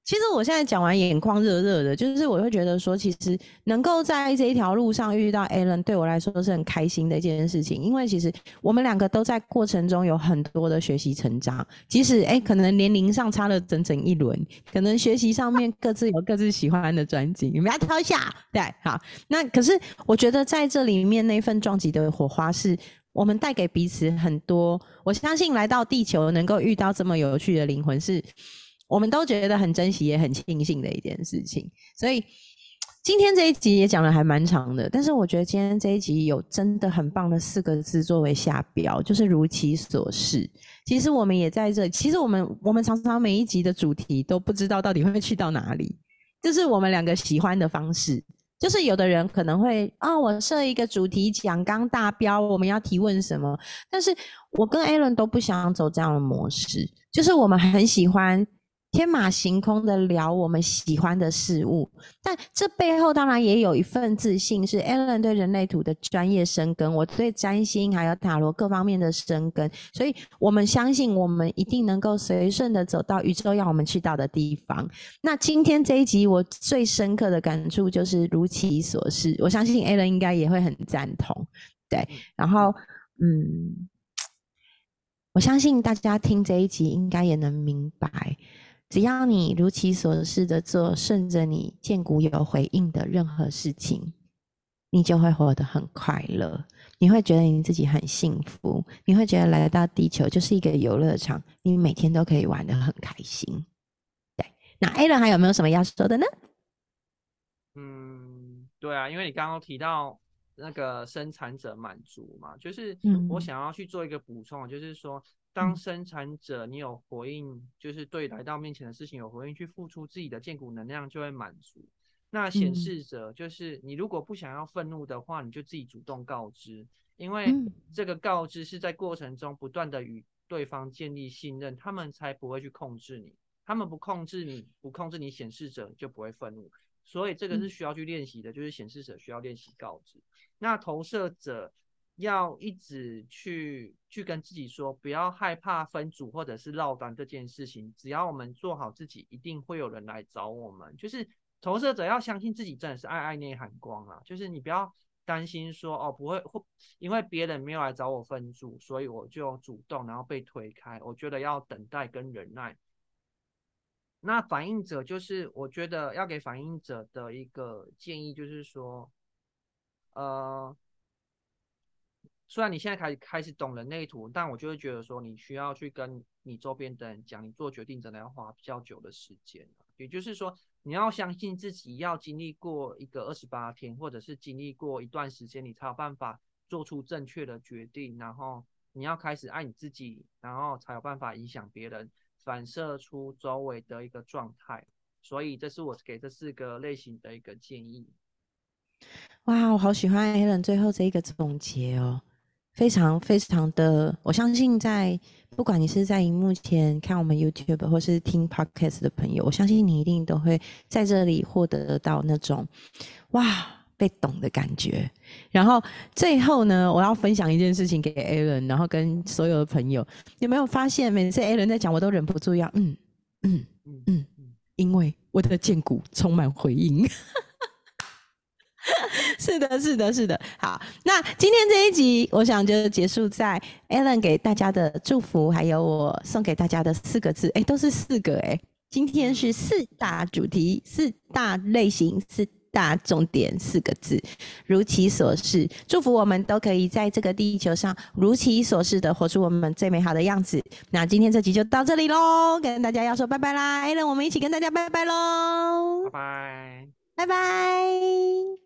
其实我现在讲完眼眶热热的，就是我会觉得说，其实能够在这一条路上遇到 Alan，对我来说是很开心的一件事情。因为其实我们两个都在过程中有很多的学习成长，即使哎可能年龄上差了整整一轮，可能学习上面各自有各自喜欢的专辑，你们要挑一下，对，好。那可是我觉得在这里面那份撞击的火花是。我们带给彼此很多，我相信来到地球能够遇到这么有趣的灵魂，是我们都觉得很珍惜也很庆幸的一件事情。所以今天这一集也讲的还蛮长的，但是我觉得今天这一集有真的很棒的四个字作为下标，就是如其所示。其实我们也在这，其实我们我们常常每一集的主题都不知道到底会去到哪里，这是我们两个喜欢的方式。就是有的人可能会啊，我设一个主题讲刚大标，我们要提问什么？但是我跟艾伦都不想走这样的模式。就是我们很喜欢天马行空的聊我们喜欢的事物，但这背后当然也有一份自信，是 Alan 对人类图的专业深耕，我对占星还有塔罗各方面的深耕，所以我们相信我们一定能够随顺的走到宇宙要我们去到的地方。那今天这一集我最深刻的感触就是如其所示，我相信 Alan 应该也会很赞同。对，然后嗯，我相信大家听这一集应该也能明白。只要你如其所示的做，顺着你见骨有回应的任何事情，你就会活得很快乐。你会觉得你自己很幸福，你会觉得来到地球就是一个游乐场，你每天都可以玩得很开心。对，那 A 人还有没有什么要说的呢？嗯，对啊，因为你刚刚提到那个生产者满足嘛，就是我想要去做一个补充，就是说。当生产者，你有回应，就是对来到面前的事情有回应，去付出自己的建骨能量，就会满足。那显示者就是你，如果不想要愤怒的话，你就自己主动告知，因为这个告知是在过程中不断的与对方建立信任，他们才不会去控制你。他们不控制你，不控制你，显示者就不会愤怒。所以这个是需要去练习的，就是显示者需要练习告知。那投射者。要一直去去跟自己说，不要害怕分组或者是落单这件事情。只要我们做好自己，一定会有人来找我们。就是投射者要相信自己，真的是爱爱内涵光啊！就是你不要担心说哦，不会会因为别人没有来找我分组，所以我就主动然后被推开。我觉得要等待跟忍耐。那反应者就是我觉得要给反应者的一个建议，就是说，呃。虽然你现在开始开始懂人类图，但我就会觉得说，你需要去跟你周边的人讲，你做决定真的要花比较久的时间。也就是说，你要相信自己，要经历过一个二十八天，或者是经历过一段时间，你才有办法做出正确的决定。然后你要开始爱你自己，然后才有办法影响别人，反射出周围的一个状态。所以，这是我给这四个类型的一个建议。哇，我好喜欢 a l n 最后这一个总结哦。非常非常的，我相信在不管你是在荧幕前看我们 YouTube 或是听 Podcast 的朋友，我相信你一定都会在这里获得到那种哇被懂的感觉。然后最后呢，我要分享一件事情给 Alan，然后跟所有的朋友，有没有发现每次 Alan 在讲，我都忍不住要嗯嗯嗯嗯，因为我的剑骨充满回应。是的，是的，是的。好，那今天这一集，我想就结束在 Alan 给大家的祝福，还有我送给大家的四个字，哎，都是四个哎。今天是四大主题、四大类型、四大重点，四个字，如其所示。祝福我们都可以在这个地球上如其所示的活出我们最美好的样子。那今天这集就到这里喽，跟大家要说拜拜啦，Alan，我们一起跟大家拜拜喽，拜拜，拜拜。